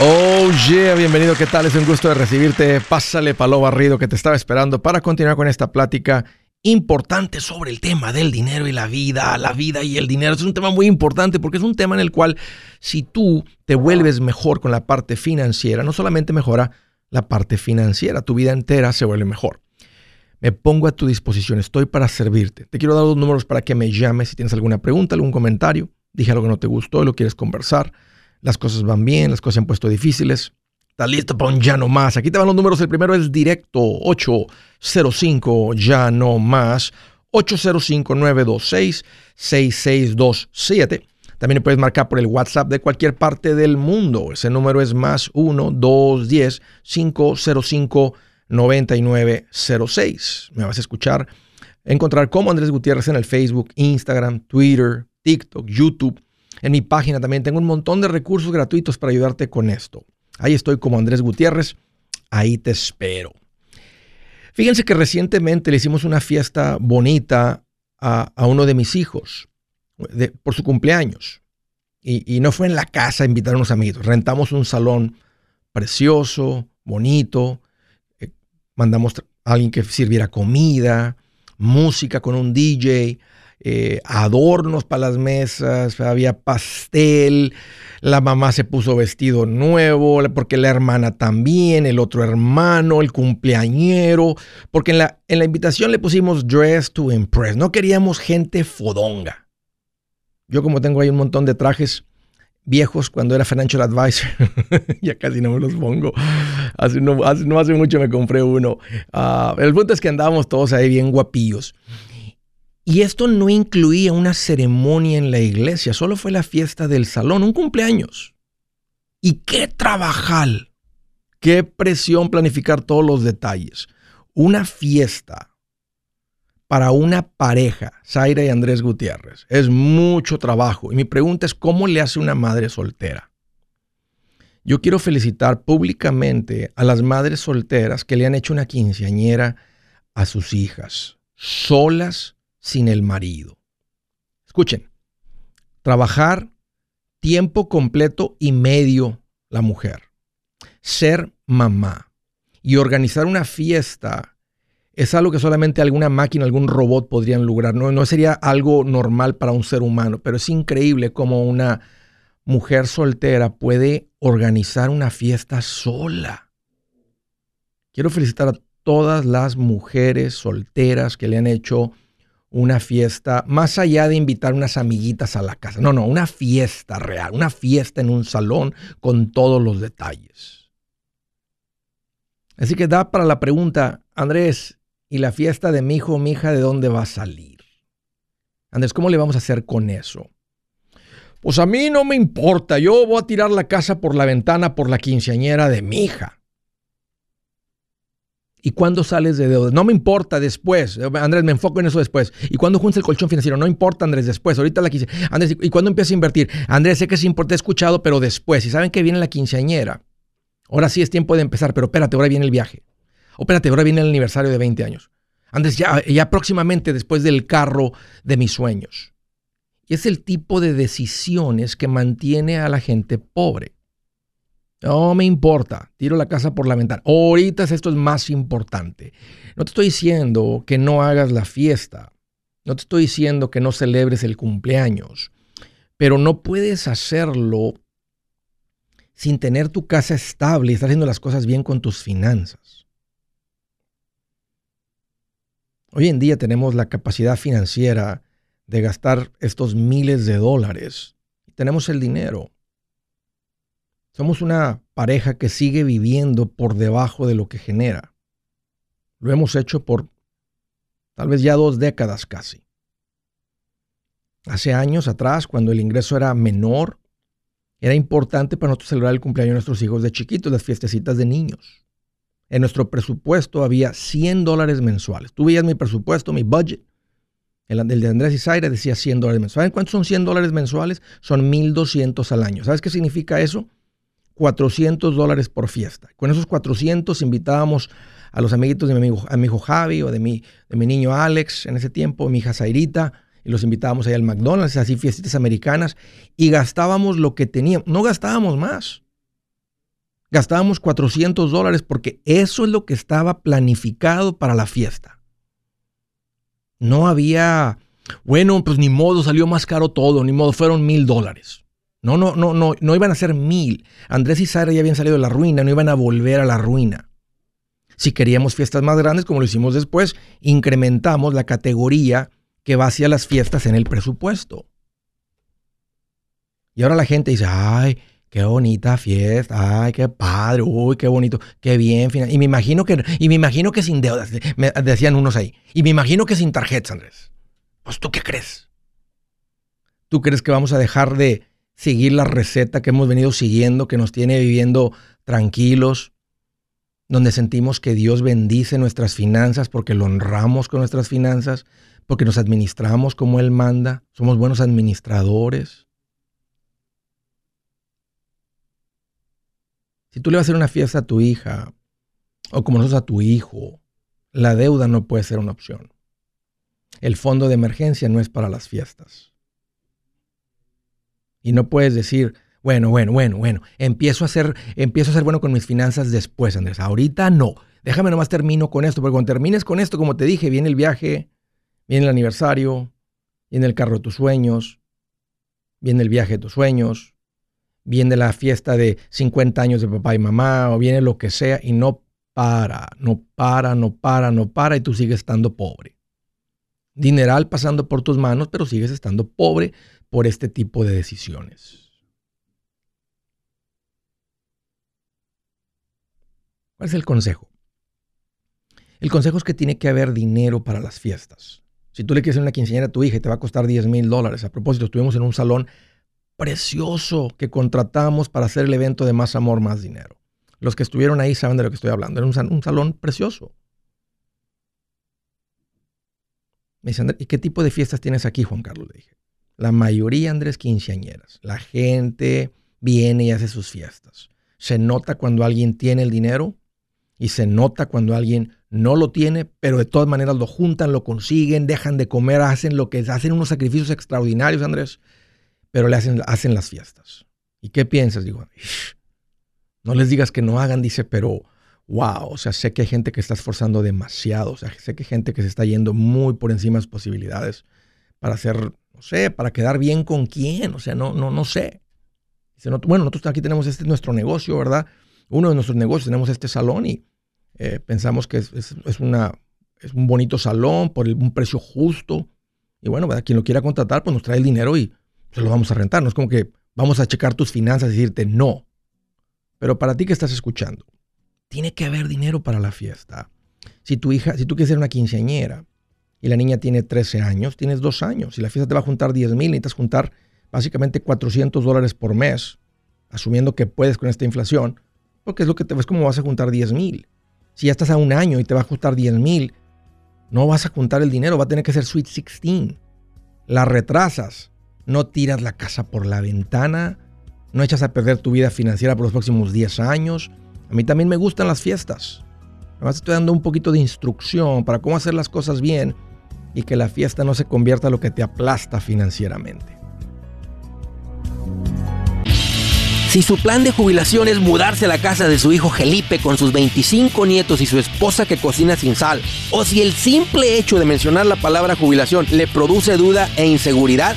Oh yeah, bienvenido, ¿qué tal? Es un gusto de recibirte. Pásale palo barrido que te estaba esperando para continuar con esta plática importante sobre el tema del dinero y la vida, la vida y el dinero. Es un tema muy importante porque es un tema en el cual si tú te vuelves mejor con la parte financiera, no solamente mejora la parte financiera, tu vida entera se vuelve mejor. Me pongo a tu disposición, estoy para servirte. Te quiero dar dos números para que me llames si tienes alguna pregunta, algún comentario, dije algo que no te gustó y lo quieres conversar las cosas van bien, las cosas se han puesto difíciles. ¿Estás listo para un ya no más? Aquí te van los números. El primero es directo 805 ya no más 805-926-6627. También puedes marcar por el WhatsApp de cualquier parte del mundo. Ese número es más 1-210-505-9906. Me vas a escuchar, encontrar como Andrés Gutiérrez en el Facebook, Instagram, Twitter, TikTok, YouTube en mi página también tengo un montón de recursos gratuitos para ayudarte con esto. Ahí estoy como Andrés Gutiérrez. Ahí te espero. Fíjense que recientemente le hicimos una fiesta bonita a, uno de mis hijos por su cumpleaños. Y, no fue en la casa invitar a unos amigos. Rentamos un salón precioso, bonito. Eh, mandamos a alguien que sirviera comida, música con un DJ. Eh, adornos para las mesas, había pastel, la mamá se puso vestido nuevo, porque la hermana también, el otro hermano, el cumpleañero, porque en la, en la invitación le pusimos dress to impress, no queríamos gente fodonga. Yo como tengo ahí un montón de trajes viejos cuando era financial advisor, ya casi no me los pongo, hace, no, hace, mucho me compré uno. Ah, el punto es que andábamos todos ahí bien guapillos. Y esto no incluía una ceremonia en la iglesia, solo fue la fiesta del salón, un cumpleaños. Y qué trabajar, qué presión planificar todos los detalles. Una fiesta para una pareja, Zaira y Andrés Gutiérrez, es mucho trabajo. Y mi pregunta es, ¿cómo le hace una madre soltera? Yo quiero felicitar públicamente a las madres solteras que le han hecho una quinceañera a sus hijas, solas sin el marido. Escuchen, trabajar tiempo completo y medio la mujer, ser mamá y organizar una fiesta es algo que solamente alguna máquina, algún robot podrían lograr. No, no sería algo normal para un ser humano, pero es increíble cómo una mujer soltera puede organizar una fiesta sola. Quiero felicitar a todas las mujeres solteras que le han hecho una fiesta, más allá de invitar unas amiguitas a la casa. No, no, una fiesta real, una fiesta en un salón con todos los detalles. Así que da para la pregunta, Andrés, ¿y la fiesta de mi hijo o mi hija de dónde va a salir? Andrés, ¿cómo le vamos a hacer con eso? Pues a mí no me importa, yo voy a tirar la casa por la ventana por la quinceañera de mi hija. ¿Y cuándo sales de deuda? No me importa después. Andrés, me enfoco en eso después. ¿Y cuándo juntas el colchón financiero? No importa, Andrés, después. Ahorita la quise. Andrés, ¿y cuándo empiezas a invertir? Andrés, sé que es importante, he escuchado, pero después. Y saben que viene la quinceañera. Ahora sí es tiempo de empezar, pero espérate, ahora viene el viaje. O espérate, ahora viene el aniversario de 20 años. Andrés, ya, ya próximamente después del carro de mis sueños. Y es el tipo de decisiones que mantiene a la gente pobre. No me importa, tiro la casa por la ventana. Ahorita esto es más importante. No te estoy diciendo que no hagas la fiesta. No te estoy diciendo que no celebres el cumpleaños. Pero no puedes hacerlo sin tener tu casa estable y estar haciendo las cosas bien con tus finanzas. Hoy en día tenemos la capacidad financiera de gastar estos miles de dólares. Tenemos el dinero. Somos una pareja que sigue viviendo por debajo de lo que genera. Lo hemos hecho por tal vez ya dos décadas casi. Hace años atrás, cuando el ingreso era menor, era importante para nosotros celebrar el cumpleaños de nuestros hijos de chiquitos, las fiestecitas de niños. En nuestro presupuesto había 100 dólares mensuales. Tú veías mi presupuesto, mi budget. El, de Andrés y Zaire decía 100 dólares mensuales. ¿Saben cuántos son 100 dólares mensuales? Son 1.200 al año. ¿Sabes qué significa eso? 400 dólares por fiesta. Con esos 400 invitábamos a los amiguitos de mi amigo, a mi hijo Javi o de mi, de mi niño Alex en ese tiempo, mi hija Zairita, y los invitábamos ahí al McDonald's, así fiestitas americanas, y gastábamos lo que teníamos, no gastábamos más. Gastábamos 400 dólares porque eso es lo que estaba planificado para la fiesta. No había, bueno, pues ni modo, salió más caro todo, ni modo, fueron mil dólares. No, no, no, no, no iban a ser mil. Andrés y Sara ya habían salido de la ruina, no iban a volver a la ruina. Si queríamos fiestas más grandes, como lo hicimos después, incrementamos la categoría que va hacia las fiestas en el presupuesto. Y ahora la gente dice, ay, qué bonita fiesta, ay, qué padre, uy, qué bonito, qué bien. Y me imagino que, y me imagino que sin deudas, decían unos ahí. Y me imagino que sin tarjetas, Andrés. Pues tú qué crees? ¿Tú crees que vamos a dejar de seguir la receta que hemos venido siguiendo, que nos tiene viviendo tranquilos, donde sentimos que Dios bendice nuestras finanzas porque lo honramos con nuestras finanzas, porque nos administramos como Él manda, somos buenos administradores? Si tú le vas a hacer una fiesta a tu hija o como nosotros a tu hijo, la deuda no puede ser una opción. El fondo de emergencia no es para las fiestas. Y no puedes decir, bueno, bueno, bueno, bueno, empiezo a ser, empiezo a ser bueno con mis finanzas después, Andrés. Ahorita no. Déjame nomás termino con esto, porque cuando termines con esto, como te dije, viene el viaje, viene el aniversario, viene el carro de tus sueños, viene el viaje de tus sueños, viene la fiesta de 50 años de papá y mamá, o viene lo que sea, y no para, no para, no para, no para, y tú sigues estando pobre. Dineral pasando por tus manos, pero sigues estando pobre por este tipo de decisiones. ¿Cuál es el consejo? El consejo es que tiene que haber dinero para las fiestas. Si tú le quieres hacer una quinceañera a tu hija y te va a costar 10 mil dólares. A propósito, estuvimos en un salón precioso que contratamos para hacer el evento de Más Amor, Más Dinero. Los que estuvieron ahí saben de lo que estoy hablando. Era un, salón precioso. Me dicen, ¿y qué tipo de fiestas tienes aquí, Juan Carlos? Le dije. La mayoría, Andrés, quinceañeras. La gente viene y hace sus fiestas. Se nota cuando alguien tiene el dinero y se nota cuando alguien no lo tiene, pero de todas maneras lo juntan, lo consiguen, dejan de comer, hacen lo que hacen unos sacrificios extraordinarios, Andrés pero le hacen, hacen las fiestas. ¿Y qué piensas? Digo, no les digas que no hagan, dice, pero wow, o sea, sé que hay gente que está esforzando demasiado, o sea, sé que hay gente que se está yendo muy por encima de sus posibilidades para hacer, no sé, para quedar bien con quién, o sea, no, no, no sé. Bueno, nosotros aquí tenemos este nuestro negocio, ¿verdad? Uno de nuestros negocios, tenemos este salón y eh, pensamos que es, una, es un bonito salón por un precio justo. Y bueno, quien lo quiera contratar, pues nos trae el dinero y se lo vamos a rentar. No es como que vamos a checar tus finanzas y decirte no. Pero para ti que estás escuchando, tiene que haber dinero para la fiesta. Si tu hija, si tú quieres ser una quinceañera y la niña tiene 13 años, tienes dos años. Si la fiesta te va a juntar 10 mil, necesitas juntar básicamente 400 dólares por mes, asumiendo que puedes con esta inflación, porque es lo que te ves como vas a juntar 10 mil. Si ya estás a un año y te va a juntar 10 mil, no vas a juntar el dinero, va a tener que ser Sweet 16. La retrasas no tiras la casa por la ventana, no echas a perder tu vida financiera por los próximos 10 años. A mí también me gustan las fiestas. Además estoy dando un poquito de instrucción para cómo hacer las cosas bien y que la fiesta no se convierta en lo que te aplasta financieramente. Si su plan de jubilación es mudarse a la casa de su hijo Felipe con sus 25 nietos y su esposa que cocina sin sal, o si el simple hecho de mencionar la palabra jubilación le produce duda e inseguridad,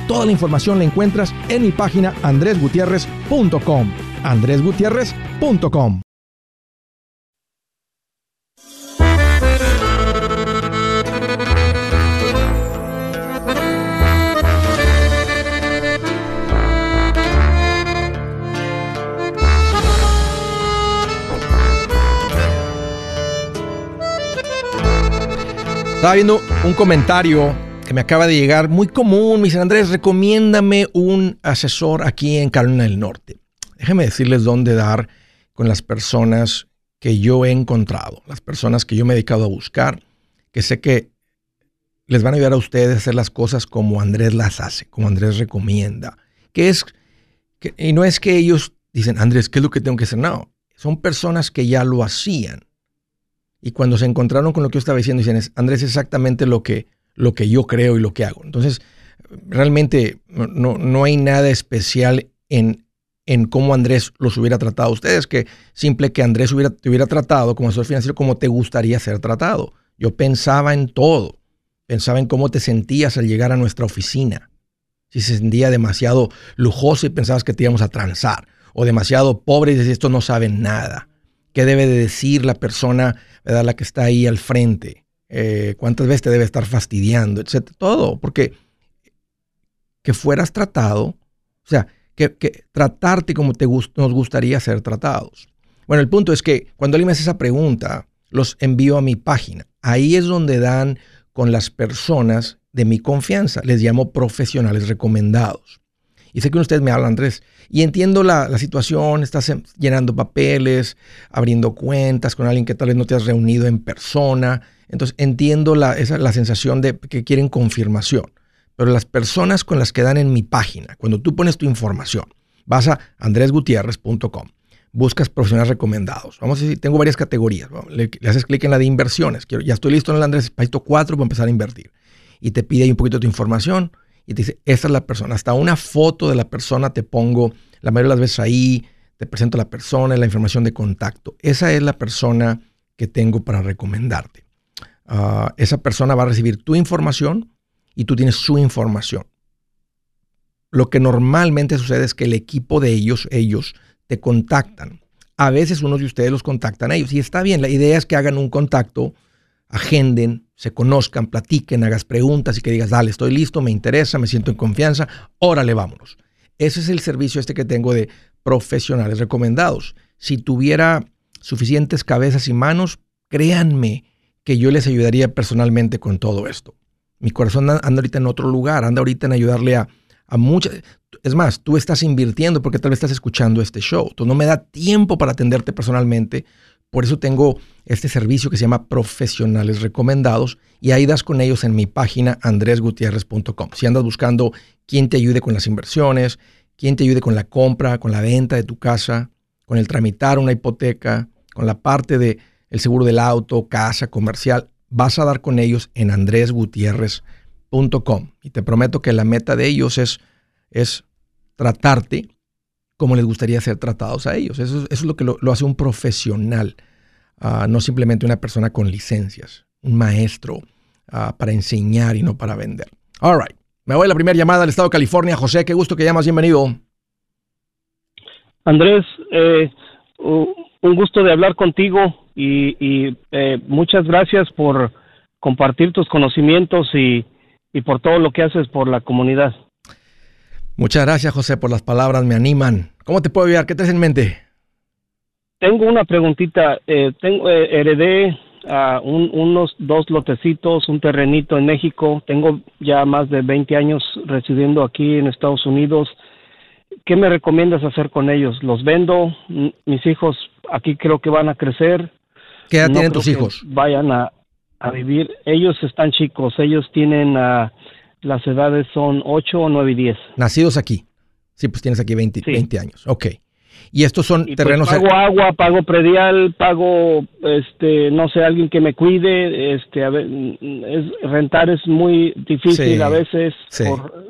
Toda la información la encuentras en mi página andresgutierrez.com. andresgutierrez.com. Estaba viendo un comentario me acaba de llegar, muy común. Me dicen, Andrés, recomiéndame un asesor aquí en Carolina del Norte. Déjenme decirles dónde dar con las personas que yo he encontrado, las personas que yo me he dedicado a buscar, que sé que les van a ayudar a ustedes a hacer las cosas como Andrés las hace, como Andrés recomienda. Que es, que, y no es que ellos dicen, Andrés, ¿qué es lo que tengo que hacer? No, son personas que ya lo hacían. Y cuando se encontraron con lo que yo estaba diciendo, dicen, Andrés, exactamente lo que lo que yo creo y lo que hago. Entonces, realmente no, no hay nada especial en, en cómo Andrés los hubiera tratado a ustedes, que simple que Andrés hubiera, te hubiera tratado como asesor financiero como te gustaría ser tratado. Yo pensaba en todo. Pensaba en cómo te sentías al llegar a nuestra oficina. Si se sentía demasiado lujoso y pensabas que te íbamos a transar. O demasiado pobre y decías, esto no saben nada. ¿Qué debe de decir la persona, ¿verdad? la que está ahí al frente? Eh, cuántas veces te debe estar fastidiando, etcétera, todo, porque que fueras tratado, o sea, que, tratarte como te nos gustaría ser tratados. Bueno, el punto es que cuando alguien me hace esa pregunta, los envío a mi página. Ahí es donde dan con las personas de mi confianza. Les llamo profesionales recomendados. Y sé que ustedes me hablan, Andrés, y entiendo la, la, situación, estás llenando papeles, abriendo cuentas con alguien que tal vez no te has reunido en persona entonces entiendo la, esa, la sensación de que quieren confirmación. Pero las personas con las que dan en mi página, cuando tú pones tu información, vas a andresgutierrez.com, buscas profesionales recomendados. Vamos a decir, tengo varias categorías. Le, haces clic en la de inversiones. Quiero, ya estoy listo en el Andrés Paito 4 para empezar a invertir. Y te pide ahí un poquito de tu información y te dice, esta es la persona. Hasta una foto de la persona te pongo, la mayoría de las veces ahí, te presento a la persona, la información de contacto. Esa es la persona que tengo para recomendarte. Ah, esa persona va a recibir tu información y tú tienes su información. Lo que normalmente sucede es que el equipo de ellos, ellos, te contactan. A veces unos de ustedes los contactan a ellos y está bien. La idea es que hagan un contacto, agenden, se conozcan, platiquen, hagas preguntas y que digas, dale, estoy listo, me interesa, me siento en confianza, órale, vámonos. Ese es el servicio este que tengo de profesionales recomendados. Si tuviera suficientes cabezas y manos, créanme, que yo les ayudaría personalmente con todo esto. Mi corazón anda ahorita en otro lugar, anda ahorita en ayudarle a, a muchas... Es más, tú estás invirtiendo porque tal vez estás escuchando este show. Entonces no me da tiempo para atenderte personalmente. Por eso tengo este servicio que se llama Profesionales Recomendados y ahí das con ellos en mi página andresgutierrez.com. Si andas buscando quién te ayude con las inversiones, quién te ayude con la compra, con la venta de tu casa, con el tramitar una hipoteca, con la parte de el seguro del auto, casa, comercial, vas a dar con ellos en andresgutierrez.com. Y te prometo que la meta de ellos es, es tratarte como les gustaría ser tratados a ellos. Eso, es lo que lo, hace un profesional, ah, no simplemente una persona con licencias, un maestro ah, para enseñar y no para vender. All right. Me voy a la primera llamada del estado de California. José, qué gusto que llamas. Bienvenido. Andrés, eh, un gusto de hablar contigo y, eh, muchas gracias por compartir tus conocimientos y, por todo lo que haces por la comunidad. Muchas gracias, José, por las palabras, me animan. ¿Cómo te puedo ayudar? ¿Qué tienes en mente? Tengo una preguntita. Eh, tengo, eh, heredé uh, unos dos lotecitos, un terrenito en México. Tengo ya más de 20 años residiendo aquí en Estados Unidos. ¿Qué me recomiendas hacer con ellos? ¿Los vendo? ¿Mis hijos aquí creo que van a crecer? ¿Qué edad tienen tus hijos? Vayan a, vivir. Ellos están chicos. Ellos tienen, uh, las edades son 8, 9 y 10. Nacidos aquí. Sí, pues tienes aquí 20, 20 años. Ok. Y estos son pues, terrenos. pago agua, pago predial, pago, este, no sé, alguien que me cuide. Este, a ver, es, rentar es muy difícil a veces.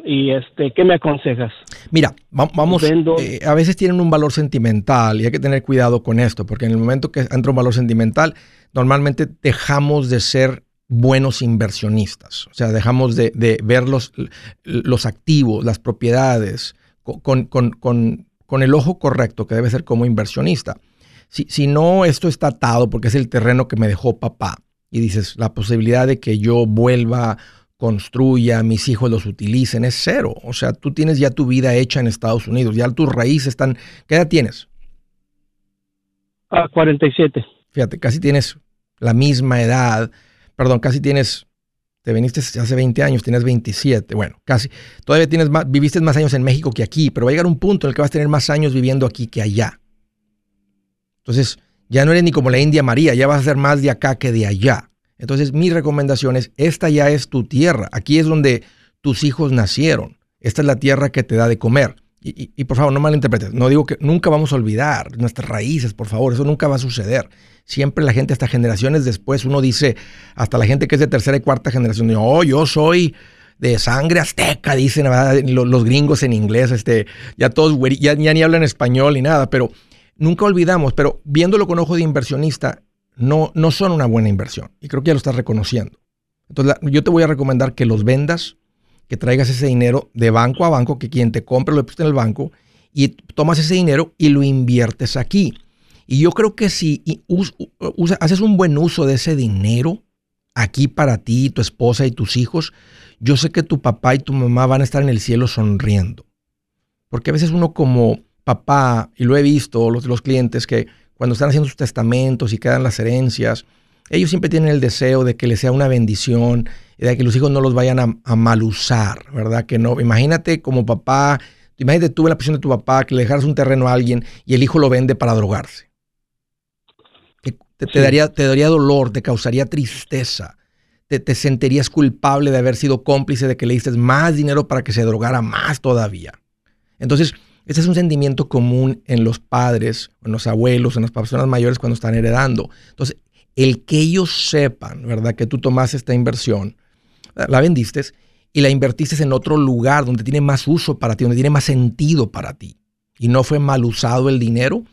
y este, ¿qué me aconsejas? Mira, vamos, eh, a veces tienen un valor sentimental y hay que tener cuidado con esto, porque en el momento que entra un valor sentimental, normalmente dejamos de ser buenos inversionistas. O sea, dejamos de, ver los, los activos, las propiedades, con, con, con con el ojo correcto, que debe ser como inversionista. Si, si no, esto está atado porque es el terreno que me dejó papá. Y dices, la posibilidad de que yo vuelva, construya, mis hijos los utilicen, es cero. O sea, tú tienes ya tu vida hecha en Estados Unidos, ya tus raíces están... ¿Qué edad tienes? Ah, 47. Fíjate, casi tienes la misma edad, perdón, casi tienes te viniste hace 20 años, tienes 27. Bueno, casi. Todavía tienes más, viviste más años en México que aquí, pero va a llegar un punto en el que vas a tener más años viviendo aquí que allá. Entonces, ya no eres ni como la India María, ya vas a ser más de acá que de allá. Entonces, mi recomendación es, esta ya es tu tierra. Aquí es donde tus hijos nacieron. Esta es la tierra que te da de comer. Y, por favor, no malinterpretes. No digo que nunca vamos a olvidar nuestras raíces, por favor. Eso nunca va a suceder siempre la gente, hasta generaciones después, uno dice, hasta la gente que es de tercera y cuarta generación, oh, yo soy de sangre azteca, dicen los, gringos en inglés, este, ya todos, ya, ya ni hablan español ni nada, pero nunca olvidamos, pero viéndolo con ojo de inversionista, no, no son una buena inversión. Y creo que ya lo estás reconociendo. Entonces, yo te voy a recomendar que los vendas, que traigas ese dinero de banco a banco, que quien te compre lo pusiste en el banco, y tomas ese dinero y lo inviertes aquí. Y yo creo que si haces un buen uso de ese dinero aquí para ti, tu esposa y tus hijos, yo sé que tu papá y tu mamá van a estar en el cielo sonriendo. Porque a veces uno como papá, y lo he visto, los, los clientes que cuando están haciendo sus testamentos y quedan las herencias, ellos siempre tienen el deseo de que les sea una bendición y de que los hijos no los vayan a, a mal usar, ¿verdad? Que no. Imagínate como papá, imagínate tú en la posición de tu papá que le dejaras un terreno a alguien y el hijo lo vende para drogarse. Te, daría, te daría dolor, te causaría tristeza. Te, sentirías culpable de haber sido cómplice de que le diste más dinero para que se drogara más todavía. Entonces, ese es un sentimiento común en los padres, en los abuelos, en las personas mayores cuando están heredando. Entonces, el que ellos sepan, ¿verdad? Que tú tomaste esta inversión, la vendiste y la invertiste en otro lugar donde tiene más uso para ti, donde tiene más sentido para ti. Y no fue mal usado el dinero,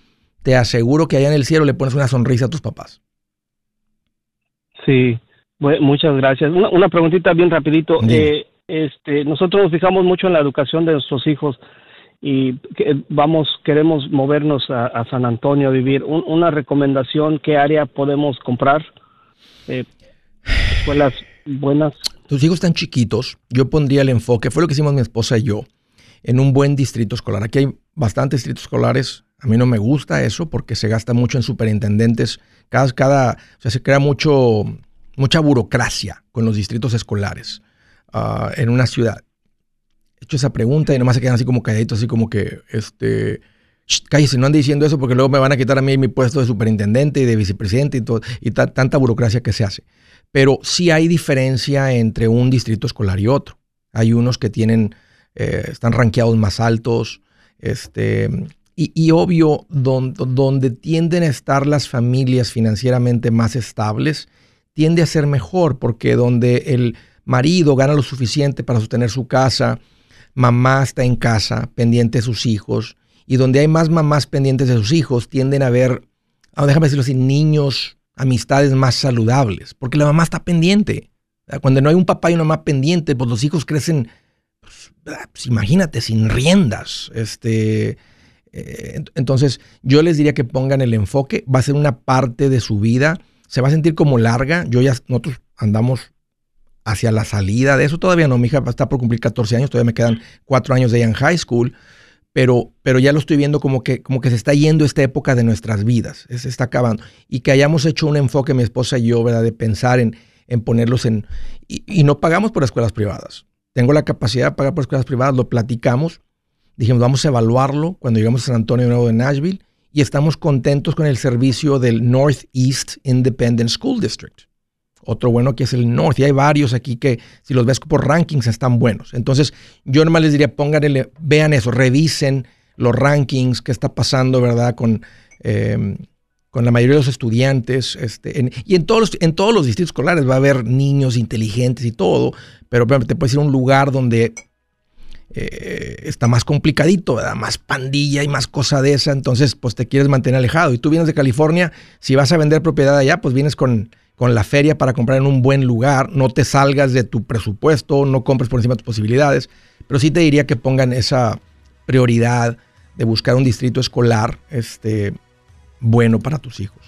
te aseguro que allá en el cielo le pones una sonrisa a tus papás. Sí, muchas gracias. Una, preguntita bien rapidito. Eh, este, nosotros nos fijamos mucho en la educación de nuestros hijos y vamos, queremos movernos a, San Antonio a vivir. una recomendación, ¿qué área podemos comprar? Eh, escuelas buenas. Tus hijos están chiquitos. Yo pondría el enfoque, fue lo que hicimos mi esposa y yo, en un buen distrito escolar. Aquí hay bastantes distritos escolares a mí no me gusta eso porque se gasta mucho en superintendentes. Cada, cada, o sea, se crea mucho, mucha burocracia con los distritos escolares ah, en una ciudad. He hecho esa pregunta y nomás se quedan así como calladitos, así como que, este, cállese, no ande diciendo eso porque luego me van a quitar a mí mi puesto de superintendente y de vicepresidente y, todo, y tanta burocracia que se hace. Pero sí hay diferencia entre un distrito escolar y otro. Hay unos que tienen, eh, están rankeados más altos, este, y, obvio, donde tienden a estar las familias financieramente más estables, tiende a ser mejor, porque donde el marido gana lo suficiente para sostener su casa, mamá está en casa, pendiente de sus hijos, y donde hay más mamás pendientes de sus hijos, tienden a haber, ah, déjame decirlo así, niños, amistades más saludables, porque la mamá está pendiente. Cuando no hay un papá y una mamá pendiente, pues los hijos crecen, pues, pues imagínate, sin riendas, este eh, entonces, yo les diría que pongan el enfoque, va a ser una parte de su vida, se va a sentir como larga. Yo ya, nosotros andamos hacia la salida de eso, todavía no, mi hija está por cumplir 14 años, todavía me quedan 4 años de ella en high school, pero, pero ya lo estoy viendo como que, como que se está yendo esta época de nuestras vidas, se está acabando. Y que hayamos hecho un enfoque, mi esposa y yo. De pensar en, en ponerlos en... Y, y no pagamos por escuelas privadas. Tengo la capacidad de pagar por escuelas privadas, lo platicamos dijimos, vamos a evaluarlo cuando llegamos a San Antonio Nuevo de Nashville y estamos contentos con el servicio del Northeast Independent School District. Otro bueno que es el North. Y hay varios aquí que, si los ves por rankings, están buenos. Entonces, yo nomás les diría, pónganle, vean eso, revisen los rankings, qué está pasando, ¿verdad? Con, em, con la mayoría de los estudiantes. Este, y en todos, los, en todos los distritos escolares va a haber niños inteligentes y todo, pero te puedes ir a un lugar donde eh, está más complicadito, ¿verdad? Más pandilla y más cosa de esa, entonces pues te quieres mantener alejado. Y tú vienes de California, si vas a vender propiedad allá, pues vienes con, con la feria para comprar en un buen lugar, no te salgas de tu presupuesto, no compres por encima de tus posibilidades, pero sí te diría que pongan esa prioridad de buscar un distrito escolar este, bueno para tus hijos.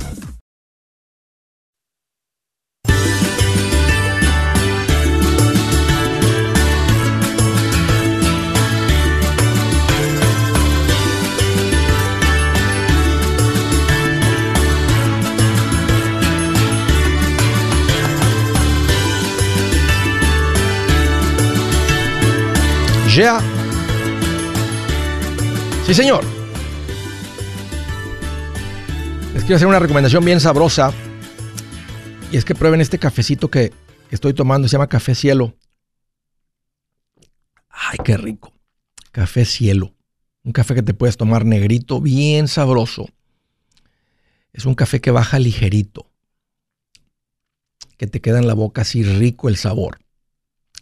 Sí, señor. Les quiero hacer una recomendación bien sabrosa. Y es que prueben este cafecito que estoy tomando. Se llama Café Cielo. Ay, qué rico. Café Cielo. Un café que te puedes tomar negrito, bien sabroso. Es un café que baja ligerito. Que te queda en la boca así rico el sabor.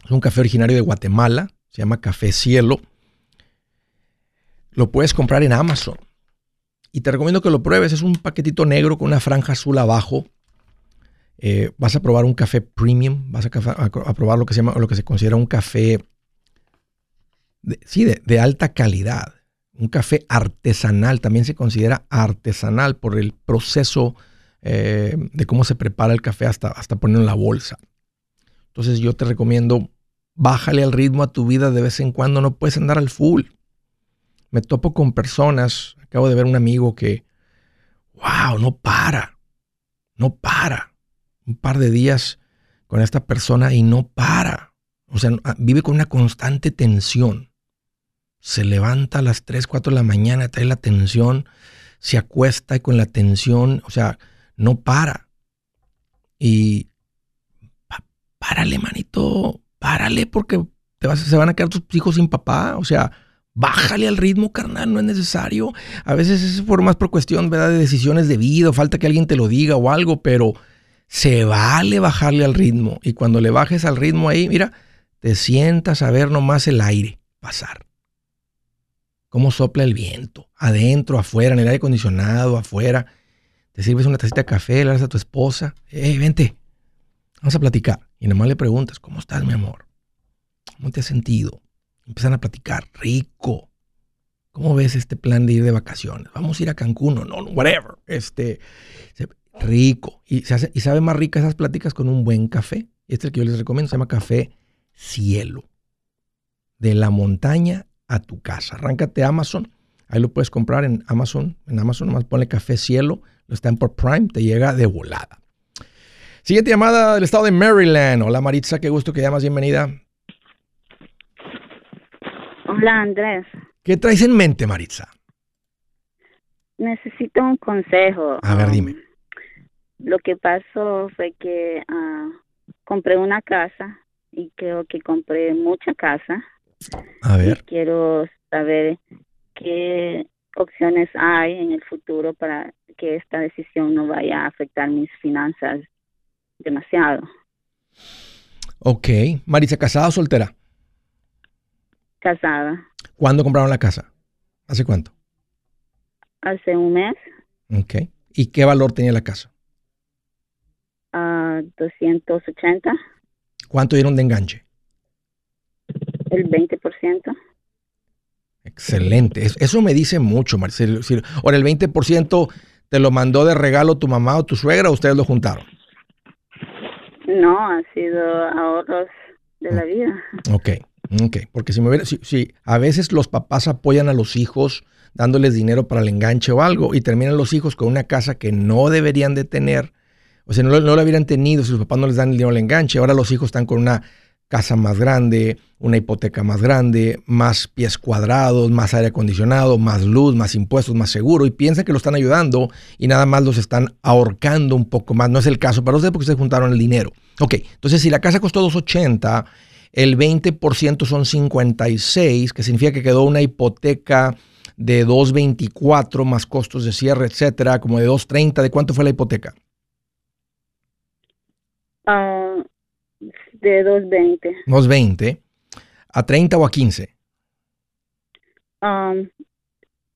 Es un café originario de Guatemala se llama Café Cielo. Lo puedes comprar en Amazon. Y te recomiendo que lo pruebes. Es un paquetito negro con una franja azul abajo. Eh, vas a probar un café premium. Vas a, probar lo que se considera un café, de, sí, de, alta calidad. Un café artesanal. También se considera artesanal por el proceso eh, de cómo se prepara el café hasta, hasta ponerlo en la bolsa. Entonces yo te recomiendo bájale al ritmo a tu vida de vez en cuando, no puedes andar al full. Me topo con personas, acabo de ver un amigo que, wow, no para, no para. Un par de días con esta persona y no para. O sea, ah, vive con una constante tensión. Se levanta a las 3, 4 de la mañana, trae la tensión, se acuesta y con la tensión, o sea, no para. Y párale, manito, párale porque te vas, se van a quedar tus hijos sin papá. O sea, bájale al ritmo, carnal, no es necesario. A veces es por más por cuestión. De decisiones de vida, falta que alguien te lo diga o algo, pero se vale bajarle al ritmo. Y cuando le bajes al ritmo ahí, mira, te sientas a ver nomás el aire pasar. Cómo sopla el viento, adentro, afuera, en el aire acondicionado, afuera. Te sirves una tacita de café, le das a tu esposa. Hey, vente, vamos a platicar. Y nomás le preguntas, ¿cómo estás, mi amor? ¿Cómo te has sentido? Empiezan a platicar, rico. ¿Cómo ves este plan de ir de vacaciones? Vamos a ir a Cancún o no, whatever. Este, rico. Y, se y sabe más rica esas pláticas con un buen café. Este es el que yo les recomiendo, se llama Café Cielo. De la montaña a tu casa. Arráncate Amazon. Ahí lo puedes comprar en Amazon. En Amazon nomás ponle Café Cielo. Lo están por Prime. Te llega de volada. Siguiente llamada del estado de Maryland. Hola Maritza, qué gusto que llamas, bienvenida. Hola Andrés. ¿Qué traes en mente, Maritza? Necesito un consejo. A ver, dime. Um, lo que pasó fue que uh, compré una casa y creo que compré mucha casa. A ver. quiero saber qué opciones hay en el futuro para que esta decisión no vaya a afectar mis finanzas demasiado. Ok. Marisa, ¿casada o soltera? Casada. ¿Cuándo compraron la casa? ¿Hace cuánto? Hace un mes. Ok. ¿Y qué valor tenía la casa? a 280. ¿Cuánto dieron de enganche? El 20%. Excelente. Eso me dice mucho, Marcelo. Ahora, el 20% te lo mandó de regalo tu mamá o tu suegra o ustedes lo juntaron? No, ha sido ahorros de la vida. Ok, ok. Porque si, me hubiera, si, a veces los papás apoyan a los hijos dándoles dinero para el enganche o algo y terminan los hijos con una casa que no deberían de tener. O sea, no, no lo hubieran tenido si los papás no les dan el dinero al enganche. Ahora los hijos están con una casa más grande, una hipoteca más grande, más pies cuadrados, más aire acondicionado, más luz, más impuestos, más seguro, y piensan que lo están ayudando y nada más los están ahorcando un poco más. No es el caso para ustedes porque ustedes juntaron el dinero. Ok, entonces si la casa costó 280, el 20% son 56, que significa que quedó una hipoteca de 224 más costos de cierre, etcétera, como de 230. ¿De cuánto fue la hipoteca? Ah, de 220. 220. ¿A 30 o a 15? Um,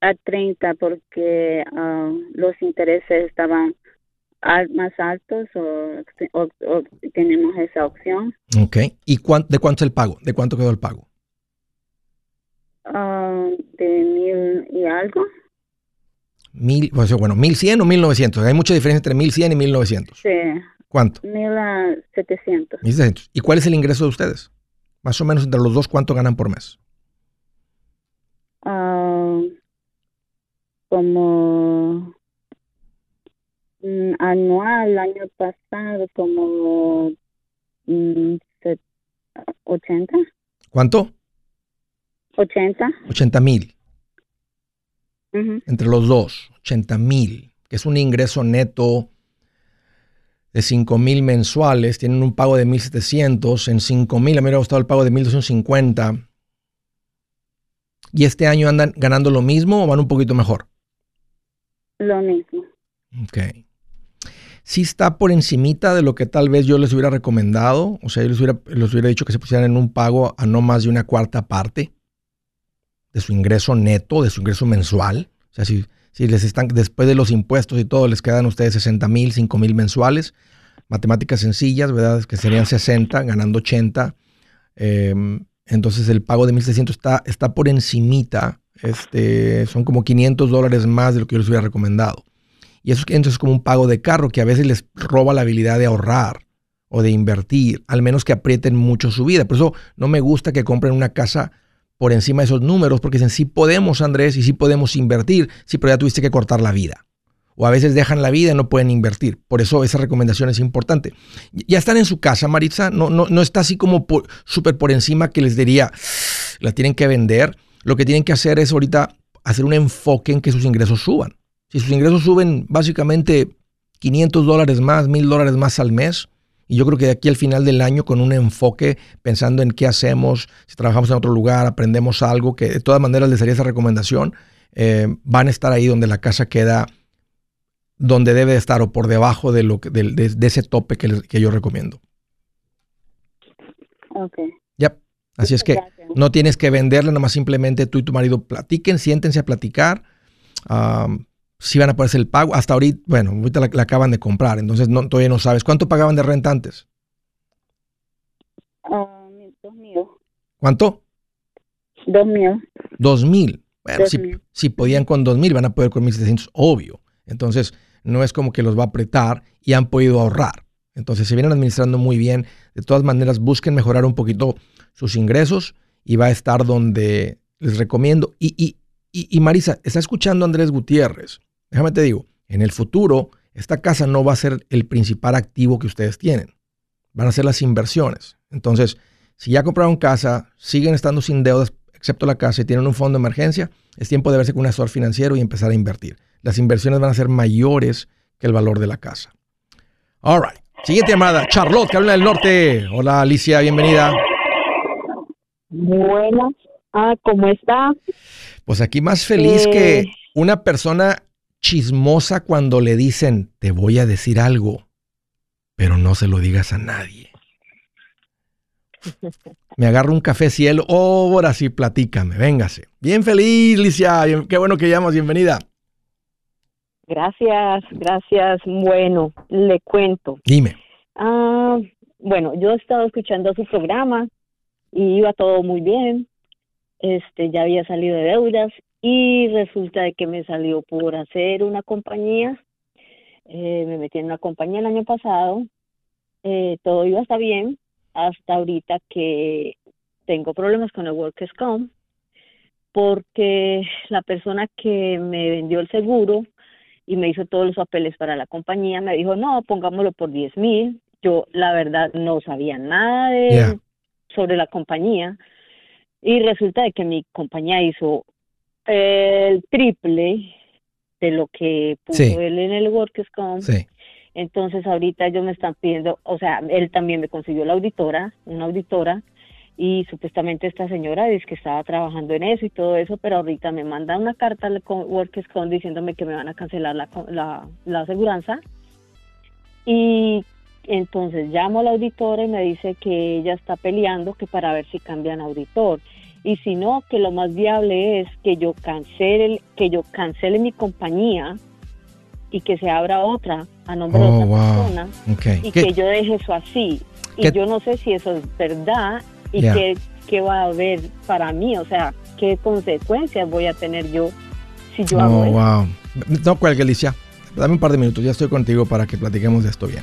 a 30 porque um, los intereses estaban más altos o, tenemos esa opción. Ok. ¿Y de cuánto es el pago? ¿De cuánto quedó el pago? Um, de mil y algo. Mil, bueno, mil cien o mil novecientos. Hay mucha diferencia entre mil cien y mil novecientos. Sí. ¿Cuánto? 1700. 1700. ¿Y cuál es el ingreso de ustedes? Más o menos entre los dos, ¿cuánto ganan por mes? Ah, como mm, anual, año pasado, como 80. Mm, ¿Cuánto? 80. 80 mil. Entre los dos, 80 mil, que es un ingreso neto de 5 mil mensuales, tienen un pago de 1.700, en 5 mil a mí me ha gustado el pago de 1.250. ¿Y este año andan ganando lo mismo o van un poquito mejor? Lo mismo. Ok. Sí está por encimita de lo que tal vez yo les hubiera recomendado. O sea, yo les hubiera, les hubiera dicho que se pusieran en un pago a no más de una cuarta parte de su ingreso neto, de su ingreso mensual. O sea, si si les están, después de los impuestos y todo, les quedan a ustedes 60 mil, 5 mil mensuales. Matemáticas sencillas, ¿verdad? Que serían 60, ganando 80. Em, entonces el pago de 1.600 está, está por encimita. Este, son como 500 dólares más de lo que yo les hubiera recomendado. Y eso entonces es como un pago de carro que a veces les roba la habilidad de ahorrar o de invertir, al menos que aprieten mucho su vida. Por eso no me gusta que compren una casa por encima de esos números porque dicen, sí podemos, Andrés, y sí podemos invertir, sí, pero ya tuviste que cortar la vida. O a veces dejan la vida y no pueden invertir. Por eso esa recomendación es importante. Ya están en su casa, Maritza. No, no, no está así como súper por encima que les diría, la tienen que vender. Lo que tienen que hacer es ahorita hacer un enfoque en que sus ingresos suban. Si sus ingresos suben básicamente 500 dólares más, 1000 dólares más al mes, y yo creo que de aquí al final del año, con un enfoque pensando en qué hacemos, si trabajamos en otro lugar, aprendemos algo, que de todas maneras les haría esa recomendación, eh, van a estar ahí donde la casa queda donde debe estar o por debajo de, lo de, ese tope que, que, yo recomiendo. Ok. Yep. Así es que no tienes que venderle, nomás simplemente tú y tu marido platiquen, siéntense a platicar si van a hacer el pago. Hasta ahorita, bueno, ahorita la, acaban de comprar, entonces no, todavía no sabes. ¿Cuánto pagaban de renta antes? Ah, dos mil. ¿Cuánto? Dos mil. Dos mil. Bueno, si, podían con dos mil, van a poder con mil setecientos, obvio. Entonces, no es como que los va a apretar y han podido ahorrar. Entonces, se vienen administrando muy bien. De todas maneras, busquen mejorar un poquito sus ingresos y va a estar donde les recomiendo. Y, y, y, y Marisa, está escuchando Andrés Gutiérrez déjame te digo, en el futuro esta casa no va a ser el principal activo que ustedes tienen. Van a ser las inversiones. Entonces, si ya compraron casa, siguen estando sin deudas, excepto la casa, y tienen un fondo de emergencia, es tiempo de verse con un asesor financiero y empezar a invertir. Las inversiones van a ser mayores que el valor de la casa. All right. Siguiente llamada, Charlotte, Carolina del Norte. Hola, Alicia, bienvenida. Buenas. Ah, ¿cómo está? Pues aquí más feliz que, eh, una persona chismosa cuando le dicen, te voy a decir algo, pero no se lo digas a nadie. Me agarro un café cielo, oh, ahora sí, platícame, véngase. Bien feliz, Licia, qué bueno que llamas, bienvenida. Gracias, gracias. Bueno, le cuento. Dime. Ah, bueno, yo he estado escuchando su programa y iba todo muy bien. Este, ya había salido de deudas y resulta de que me salió por hacer una compañía. Eh, me metí en una compañía el año pasado. Eh, todo iba hasta bien hasta ahorita que tengo problemas con el Workers Comp porque la persona que me vendió el seguro y me hizo todos los papeles para la compañía me dijo, no, pongámoslo por 10 mil. Yo, la verdad, no sabía nada de, sobre la compañía y resulta de que mi compañía hizo el triple de lo que puso él en el Workers Comp. Entonces ahorita ellos me están pidiendo, o sea, él también me consiguió la auditora, una auditora, y supuestamente esta señora dice que estaba trabajando en eso y todo eso, pero ahorita me manda una carta al Workers Comp diciéndome que me van a cancelar la, la, la aseguranza. Y entonces llamo a la auditora y me dice que ella está peleando que para ver si cambian auditor. Y si no, que lo más viable es que yo cancele, que yo cancele mi compañía y que se abra otra a nombre de oh, otra persona y que yo deje eso así. Y yo no sé si eso es verdad y qué, va a haber para mí, o sea, qué consecuencias voy a tener yo si yo hago eso. wow. No cuelgue, Alicia. Dame un par de minutos, ya estoy contigo para que platiquemos de esto bien.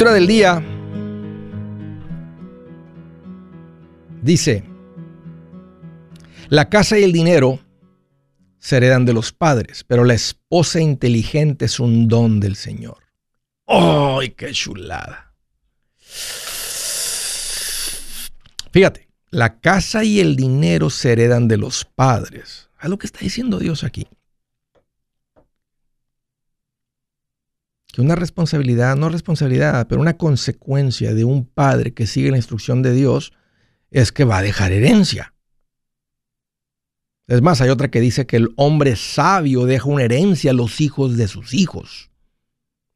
La escritura del día dice, la casa y el dinero se heredan de los padres, pero la esposa inteligente es un don del Señor. ¡Ay, qué chulada! Fíjate, la casa y el dinero se heredan de los padres. Es lo que está diciendo Dios aquí. Que una responsabilidad, no responsabilidad, pero una consecuencia de un padre que sigue la instrucción de Dios es que va a dejar herencia. Es más, hay otra que dice que el hombre sabio deja una herencia a los hijos de sus hijos.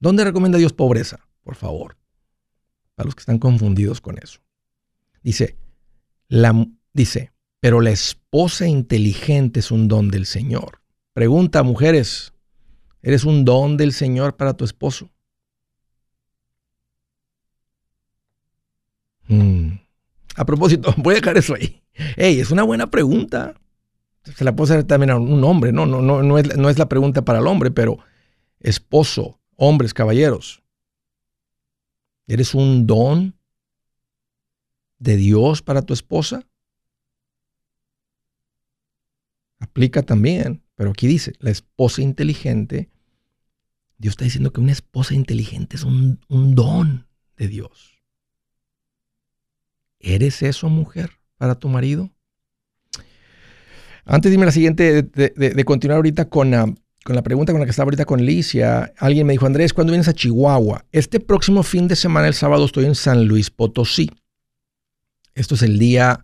¿Dónde recomienda Dios pobreza? Por favor. Para los que están confundidos con eso. Dice, la, dice, pero la esposa inteligente es un don del Señor. Pregunta, mujeres, Eres un don del Señor para tu esposo. Mm. A propósito, voy a dejar eso ahí. Hey, es una buena pregunta. Se la puedo hacer también a un hombre, no, no, no, es, no es la pregunta para el hombre, pero esposo, hombres, caballeros. ¿Eres un don de Dios para tu esposa? Aplica también, pero aquí dice, la esposa inteligente Dios está diciendo que una esposa inteligente es un, don de Dios. ¿Eres eso, mujer, para tu marido? Antes dime la siguiente, de, continuar ahorita con, ah, con, la pregunta con la que estaba ahorita con Alicia, alguien me dijo, Andrés, ¿cuándo vienes a Chihuahua? Este próximo fin de semana, el sábado, estoy en San Luis Potosí. Esto es el día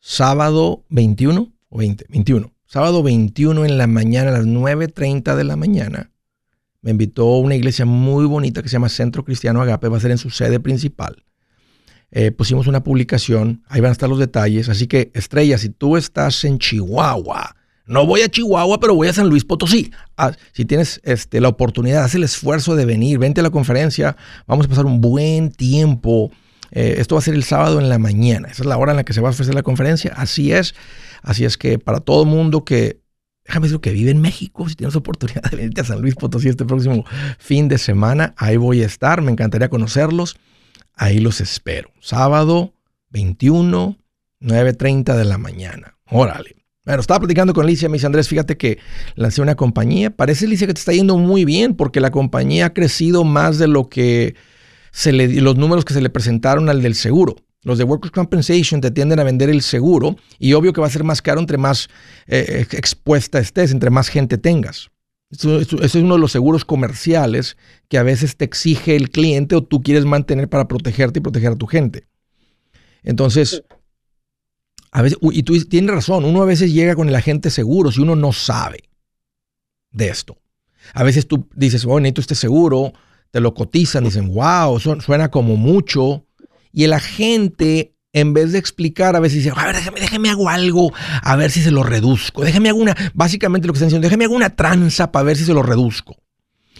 sábado 21 o 20, 21. Sábado 21 en la mañana, a las 9.30 de la mañana, me invitó una iglesia muy bonita que se llama Centro Cristiano Agape, va a ser en su sede principal. Eh, pusimos una publicación, ahí van a estar los detalles. Así que, Estrella, si tú estás en Chihuahua, no voy a Chihuahua, pero voy a San Luis Potosí. Si tienes este, la oportunidad, haz el esfuerzo de venir, vente a la conferencia, vamos a pasar un buen tiempo. Eh, esto va a ser el sábado en la mañana, esa es la hora en la que se va a ofrecer la conferencia, así es. Así es que para todo mundo que, déjame decir, que vive en México, si tienes oportunidad de venirte a San Luis Potosí este próximo fin de semana, ahí voy a estar, me encantaría conocerlos. Ahí los espero. Sábado 21, 9.30 de la mañana. Órale. Bueno, estaba platicando con Alicia, me dice Andrés, fíjate que lancé una compañía. Parece, Alicia, que te está yendo muy bien porque la compañía ha crecido más de lo que se le, los números que se le presentaron al del seguro. Los de Workers' Compensation te tienden a vender el seguro y obvio que va a ser más caro entre más eh, expuesta estés, entre más gente tengas. Eso, es uno de los seguros comerciales que a veces te exige el cliente o tú quieres mantener para protegerte y proteger a tu gente. Entonces, a veces, y tú tienes razón, uno a veces llega con el agente seguro si uno no sabe de esto. A veces tú dices, oh, necesito este seguro, te lo cotizan, dicen, wow, suena como mucho. Y el agente en vez de explicar, a veces dice, a ver, déjame, déjame hago algo, a ver si se lo reduzco. Déjame hago una, básicamente lo que están diciendo, déjame hago una tranza para ver si se lo reduzco.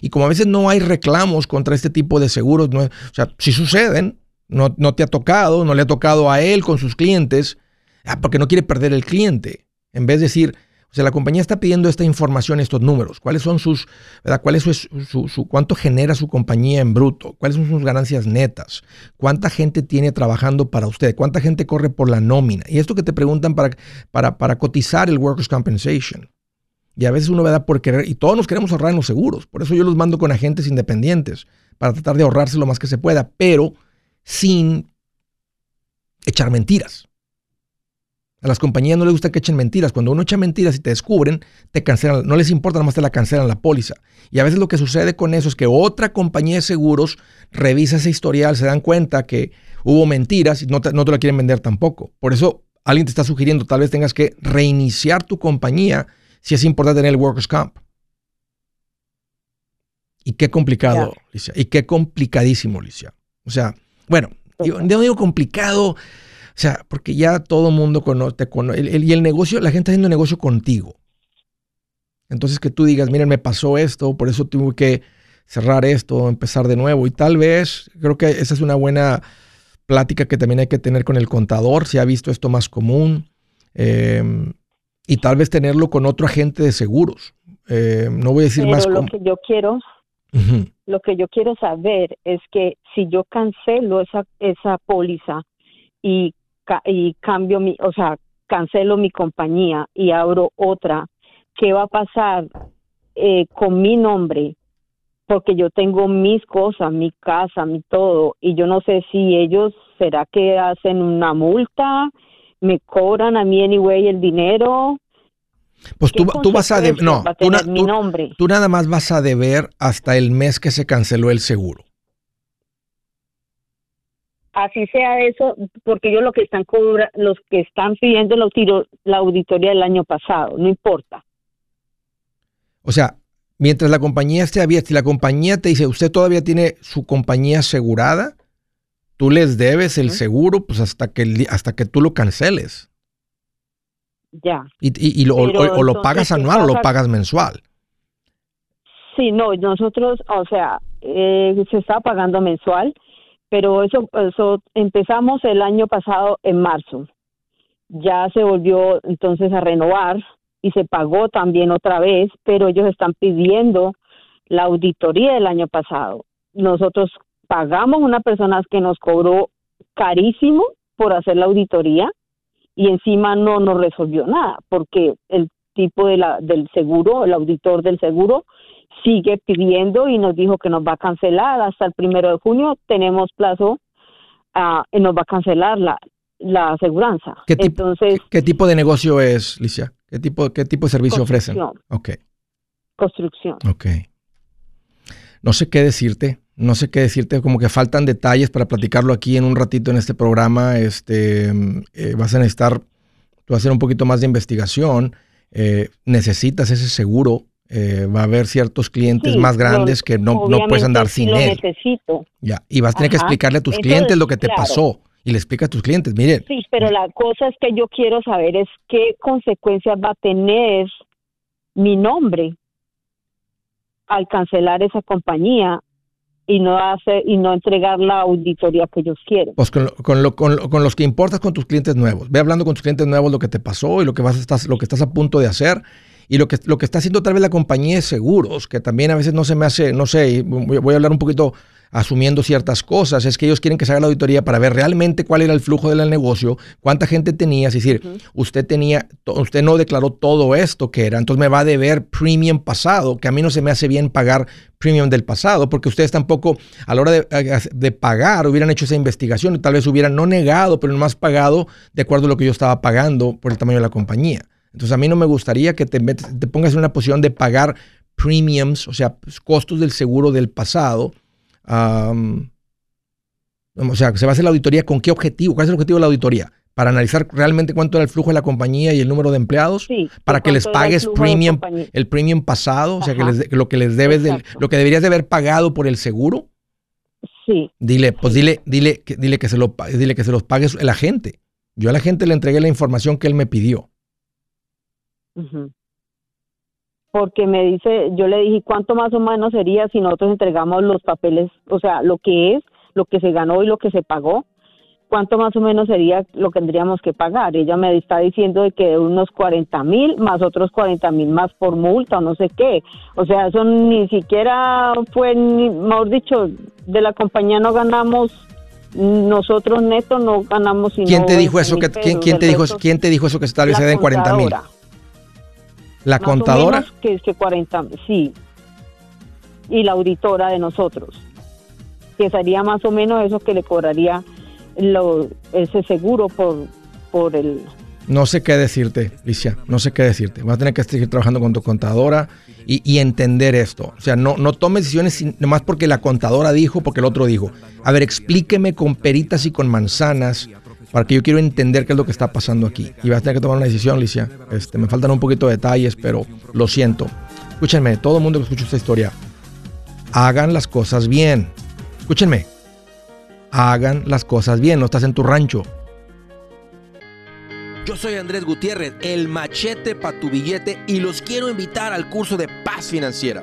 Y como a veces no hay reclamos contra este tipo de seguros, no, o sea, si suceden, no, no te ha tocado, no le ha tocado a él con sus clientes, ah, porque no quiere perder el cliente. En vez de decir, o sea, la compañía está pidiendo esta información, estos números. ¿Cuáles son sus, verdad? ¿Cuál es su, cuánto genera su compañía en bruto? ¿Cuáles son sus ganancias netas? ¿Cuánta gente tiene trabajando para usted? ¿Cuánta gente corre por la nómina? Y esto que te preguntan para, para, para cotizar el workers' compensation. Y a veces uno da por querer, y todos nos queremos ahorrar en los seguros. Por eso yo los mando con agentes independientes, para tratar de ahorrarse lo más que se pueda, pero sin echar mentiras. A las compañías no les gusta que echen mentiras. Cuando uno echa mentiras y te descubren, te cancelan. No les importa, nada más te la cancelan la póliza. Y a veces lo que sucede con eso es que otra compañía de seguros revisa ese historial, se dan cuenta que hubo mentiras y no te, no te la quieren vender tampoco. Por eso alguien te está sugiriendo, tal vez tengas que reiniciar tu compañía si es importante tener el Workers' Comp. Y qué complicado, Alicia. Y qué complicadísimo, Alicia. O sea, bueno, yo no digo complicado sea, porque ya todo mundo conoce, y el negocio, la gente está haciendo negocio contigo. Entonces que tú digas, miren, me pasó esto, por eso tuve que cerrar esto, empezar de nuevo. Y tal vez, creo que esa es una buena plática que también hay que tener con el contador, si ha visto esto más común. Em, y tal vez tenerlo con otro agente de seguros. Em, no voy a decir más. Lo que yo quiero, lo que yo quiero saber es que si yo cancelo esa, esa póliza y y cambio mi, o sea, cancelo mi compañía y abro otra, ¿qué va a pasar eh, con mi nombre? Porque yo tengo mis cosas, mi casa, mi todo, y yo no sé si ellos, ¿será que hacen una multa? ¿Me cobran a mí anyway el dinero? Pues tú, tú, vas a deber, no, tú, mi nombre? tú nada más vas a deber hasta el mes que se canceló el seguro así sea eso, porque ellos lo que están cobra, los que están pidiendo la, la auditoría del año pasado, no importa. O sea, mientras la compañía esté abierta, si la compañía te dice, usted todavía tiene su compañía asegurada, tú les debes el seguro pues hasta que, hasta que tú lo canceles. Ya. Y, lo, o, lo pagas anual o lo pagas mensual. Sí, no, nosotros, o sea, eh, se está pagando mensual pero eso, eso empezamos el año pasado en marzo. Ya se volvió entonces a renovar y se pagó también otra vez, pero ellos están pidiendo la auditoría del año pasado. Nosotros pagamos una persona que nos cobró carísimo por hacer la auditoría y encima no nos resolvió nada porque el tipo de la, del seguro, el auditor del seguro, sigue pidiendo y nos dijo que nos va a cancelar hasta el primero de junio. Tenemos plazo uh, y nos va a cancelar la, la aseguranza. ¿Qué, Entonces, ¿qué, tipo de negocio es, Licia? ¿Qué tipo, qué tipo de servicio ofrecen? Ok. Construcción. Ok. No sé qué decirte. No sé qué decirte, como que faltan detalles para platicarlo aquí en un ratito en este programa. Este, eh, vas a necesitar tú vas a hacer un poquito más de investigación, eh, necesitas ese seguro. Eh, va a haber ciertos clientes Sí, más lo- grandes que no, no puedes andar sin lo él. necesito. Ya, y vas a tener que explicarle a tus Entonces, clientes lo que te claro. pasó. Y le explicas a tus clientes, miren, Sí, pero la cosa es que yo quiero saber es qué consecuencias va a tener mi nombre al cancelar esa compañía y no hacer y no entregar la auditoría que ellos quieren. pues con, lo- con, lo- con, lo- con los que importas con tus clientes nuevos. Ve hablando con tus clientes nuevos lo que te pasó y lo que vas a estar, lo que estás a punto de hacer. Y lo que, lo que está haciendo tal vez la compañía de seguros, que también a veces no se me hace, no sé, voy, a hablar un poquito asumiendo ciertas cosas, es que ellos quieren que se haga la auditoría para ver realmente cuál era el flujo del negocio, cuánta gente tenía, es decir, usted tenía, usted no declaró todo esto que era, entonces me va a deber premium pasado, que a mí no se me hace bien pagar premium del pasado, porque ustedes tampoco a la hora de, de pagar hubieran hecho esa investigación y tal vez hubieran no negado, pero nomás pagado de acuerdo a lo que yo estaba pagando por el tamaño de la compañía. Entonces a mí no me gustaría que te, metes- te pongas en una posición de pagar premiums, o sea, pues, costos del seguro del pasado. O sea, se va a hacer la auditoría con qué objetivo, cuál es el objetivo de la auditoría, para analizar realmente cuánto era el flujo de la compañía y el número de empleados, Sí, para que les el pagues premium, el premium pasado, o sea, que les lo que les debes del, lo que deberías de haber pagado por el seguro. Sí, Dile, pues dile, dile, que- dile que se lo, dile que se los pague el agente. Yo al agente le entregué la información que él me pidió. Porque me dice, yo le dije, ¿cuánto más o menos sería si nosotros entregamos los papeles, o sea, lo que es, lo que se ganó y lo que se pagó? ¿Cuánto más o menos sería lo que tendríamos que pagar? Ella me está diciendo de que unos 40 mil más otros 40 mil más por multa o no sé qué. O sea, eso ni siquiera fue, ni, mejor dicho, de la compañía no ganamos, nosotros neto no ganamos sino ¿Quién te dijo 20 eso? Que, ¿quién, te dijo, ¿Quién te dijo eso que tal vez se den 40 mil? La Más o contadora. menos que, que 40, sí. Y la auditora de nosotros. Que sería más o menos eso que le cobraría lo, ese seguro por, por el... No sé qué decirte, Licia. No sé qué decirte. Vas a tener que seguir trabajando con tu contadora y, y entender esto. O sea, no, no tomes decisiones sin- nomás porque la contadora dijo, porque el otro dijo. A ver, explíqueme con peritas y con manzanas para que yo quiero entender qué es lo que está pasando aquí. Y vas a tener que tomar una decisión, Licia. Este, me faltan un poquito de detalles, pero lo siento. Escúchenme, todo el mundo que escucha esta historia, hagan las cosas bien. Escúchenme. Hagan las cosas bien. No estás en tu rancho. Yo soy Andrés Gutiérrez, el machete para tu billete y los quiero invitar al curso de paz financiera.